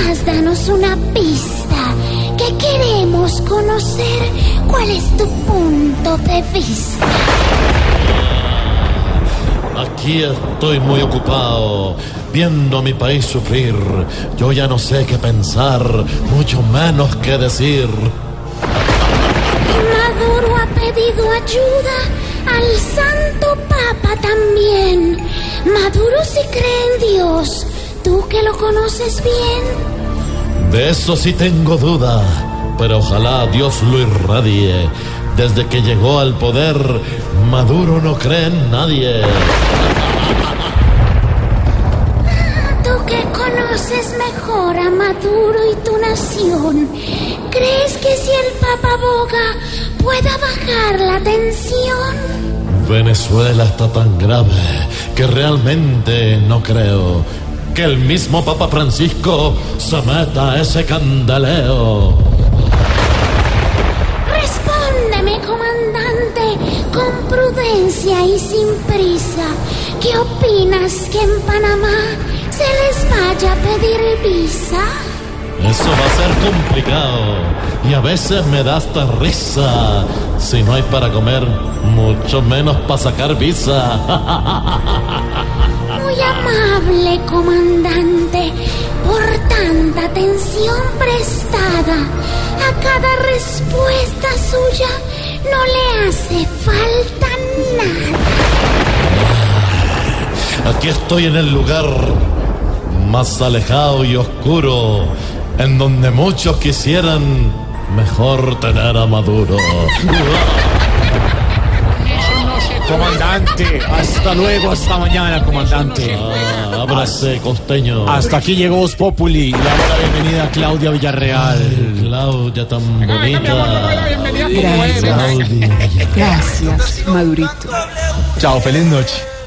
Estás, danos una pista. Que queremos conocer cuál es tu punto de vista. Aquí estoy muy ocupado viendo a mi país sufrir. Yo ya no sé qué pensar, mucho menos qué decir. Maduro ha pedido ayuda al Santo Papa también. Maduro sí cree en Dios. Tú que lo conoces bien. De eso sí tengo duda, pero ojalá Dios lo irradie. Desde que llegó al poder, Maduro no cree en nadie. Tú que conoces mejor a Maduro y tu nación, ¿crees que si el Papa boga pueda bajar la tensión? Venezuela está tan grave que realmente no creo que el mismo Papa Francisco se meta a ese candeleo. Respóndeme, comandante, con prudencia y sin prisa. ¿Qué opinas que en Panamá se les vaya a pedir visa? Eso va a ser complicado y a veces me da hasta risa. Si no hay para comer, mucho menos para sacar visa. Amable, comandante, por tanta atención prestada. A cada respuesta suya no le hace falta nada. Aquí estoy en el lugar más alejado y oscuro, en donde muchos quisieran mejor tener a Maduro. Comandante, hasta luego, hasta mañana, comandante. Ah, ábrase, costeño. Hasta aquí llegó Voz Populi y le damos la bienvenida a Claudia Villarreal. Claudia tan bonita. Gracias. Claudia. Gracias, Madurito. Chao, feliz noche.